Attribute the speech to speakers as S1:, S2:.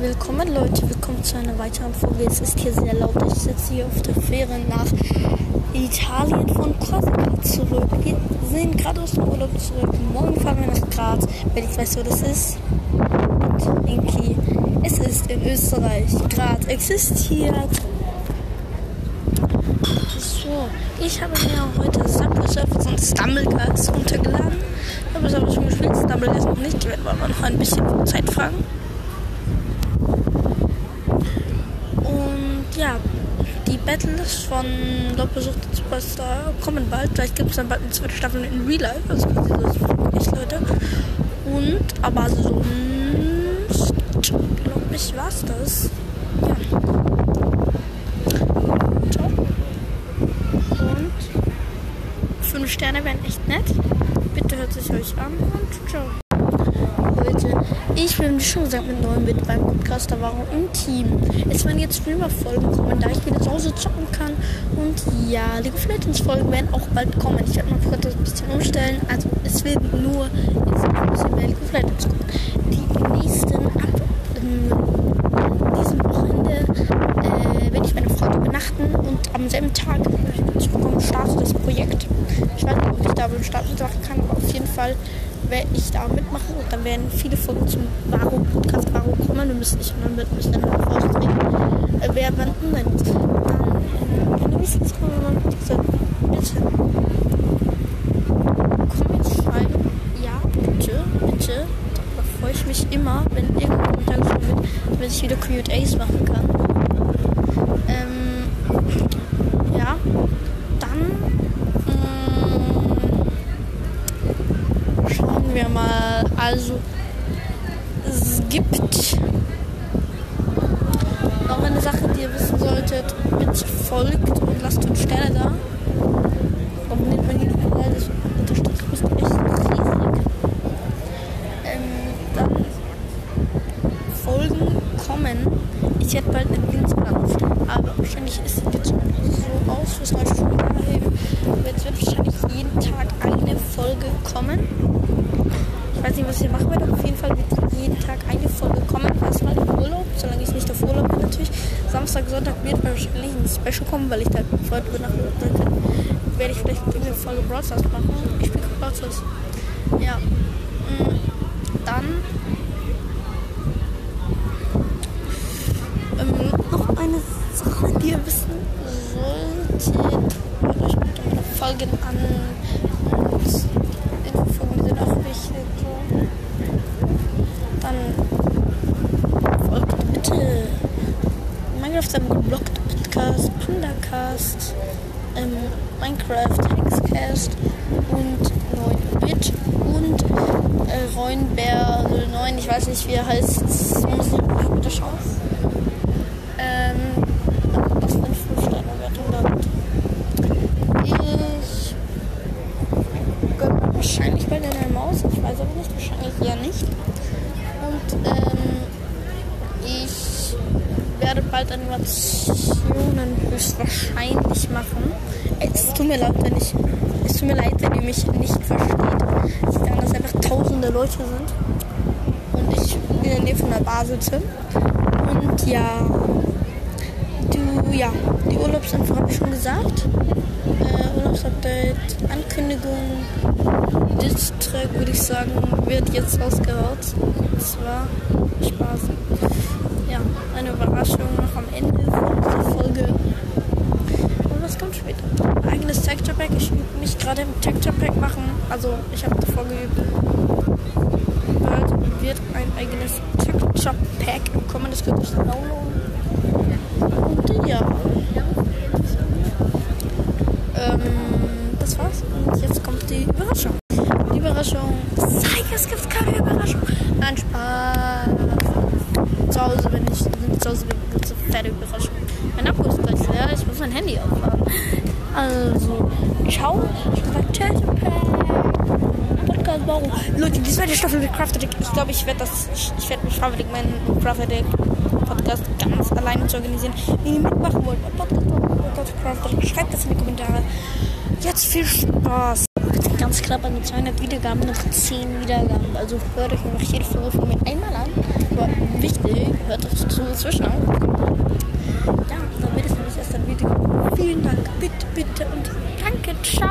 S1: willkommen Leute, willkommen zu einer weiteren Folge. Es ist hier sehr laut. Ich sitze hier auf der Fähre nach Italien von Korsika zurück. Wir sind gerade aus dem Urlaub zurück. Morgen fahren wir nach Graz. Wenn ich weiß, wo das ist. Und irgendwie, es ist in Österreich. Graz existiert. So, ich habe mir heute Subway Surfers und Stumblecast runtergeladen. Ich habe es aber schon gespielt, Stumblecast noch nicht. Ich werde aber noch ein bisschen Zeit fragen. Und ja, die Battles von Doppelsucht Superstar kommen bald. Vielleicht gibt es dann bald eine zweite Staffel in Real Life. Also das echt Leute. Und aber sonst glaube ich war's das. Ja. Ciao. Und 5 Sterne wären echt nett. Bitte hört sich euch an und ciao. Ich bin wie schon gesagt mit neuen mit beim Podcast da war im Team. Es werden jetzt Streamer-Folgen kommen, da ich wieder zu Hause zocken kann. Und ja, League of Legends Folgen werden auch bald kommen. Ich werde mein Podcast ein bisschen umstellen. Also es wird nur jetzt ein bisschen mehr League of Legends kommen. Die nächsten ab ähm, diesem Wochenende äh, werde ich meine Freunde übernachten und am selben Tag zurückkommen startet das Projekt. Ich weiß nicht, ob ich da beim Start mitmachen kann, aber auf jeden Fall werde ich da mitmachen und dann werden viele Folgen zum Varo Podcast Varo kommen. Wir müssen nicht und dann müssen dann auch raustreten. Äh, wer wann nennt. Dann äh, wenn du mich jetzt mal bitte Comments schreiben. Ja, bitte, bitte. Da freue ich mich immer, wenn irgendein Kommentar geschrieben wird, damit ich wieder QAs machen kann. Ähm, ja, dann schauen wir mal. Also, es gibt noch eine Sache, die ihr wissen solltet. Bitte folgt und lasst uns Sterne da. Abonniert meinen YouTube-Kanal, das unterstützt mich echt riesig. Ähm, dann Folgen kommen. Ich werde bald einen Dienstplan aufstellen, aber wahrscheinlich ist es jetzt so aus, fürs neue. Aber Jetzt wird wahrscheinlich jeden Tag eine Folge kommen. Ich weiß nicht, was ich machen werde, auf jeden Fall wird jeden Tag eine Folge kommen. Erstmal im Urlaub, solange ich nicht auf Urlaub bin natürlich. Samstag, Sonntag wird wahrscheinlich ein Special kommen, weil ich da Freunden übernachten kann. Werde ich vielleicht irgendeine Folge Brawl machen. Ich spiele Brawl Stars. Ja. Mm, Dann ähm, noch eine Sache, die ihr wissen solltet. Hört euch bitte meine Folgen an. Und Infofolgen sind auch So. Dann folgt bitte Minecraft seinem geblockt Podcast, Pandacast, ähm, Minecraft Hexcast und 9-Bit und äh, Reunbär 09, ich weiß nicht wie er heißt, muss ich bitte schauen. Ähm, was für eine 5-Sterne-Wertung damit. Ich gönne wahrscheinlich bei der Maus, ich weiß aber nicht, wahrscheinlich eher nicht. Und ähm, ich werde bald Animationen höchstwahrscheinlich machen. Es tut mir leid, wenn ich, es tut mir leid, wenn ihr mich nicht versteht. Ich denke, dass einfach tausende Leute sind und ich in der Nähe von der Bar sitze. Und ja, du, ja, die Urlaubsinfo habe ich schon gesagt. Äh, Urlaubsupdate, Ankündigung, Distrack würde ich sagen, wird jetzt rausgehaut. Und zwar Spaß. Ja, eine Überraschung noch am Ende von dieser Folge. Und was kommt später? Eigenes Texture Pack. Ich übe mich gerade im Texture Pack machen. Also ich habe davor geübt. Bald wird ein eigenes Texture Pack kommen. Das ihr euch downloaden. Und ja. Ähm, das war's. Und jetzt kommt die Überraschung. Die Überraschung. Zeig, es gibt keine Überraschung. Nein, Spaß. Zu Hause, wenn ich, wenn ich zu Hause bin, es eine fette Überraschung. Mein Akku ist gleich leer. Ich muss mein Handy aufladen. Also, ciao. Ich bin bei morgen. Leute, die zweite Staffel mit Crafted Ich glaube, ich werde das, ich, ich werde mit Crafted meinen Crafted Podcast ganz alleine zu organisieren. Wenn ihr mitmachen wollt, mein Podcast, oh Podcast Crafted, schreibt das in die Kommentare. Jetzt viel Spaß. Ganz knapp an die 200 Wiedergaben, noch 10 Wiedergaben. Also hört euch noch jede Folge von mir einmal an. Aber wichtig, hört euch zu zwischen an. Ja, wird es nämlich erst dann Wiedergaben. Vielen Dank, bitte, bitte und danke, ciao.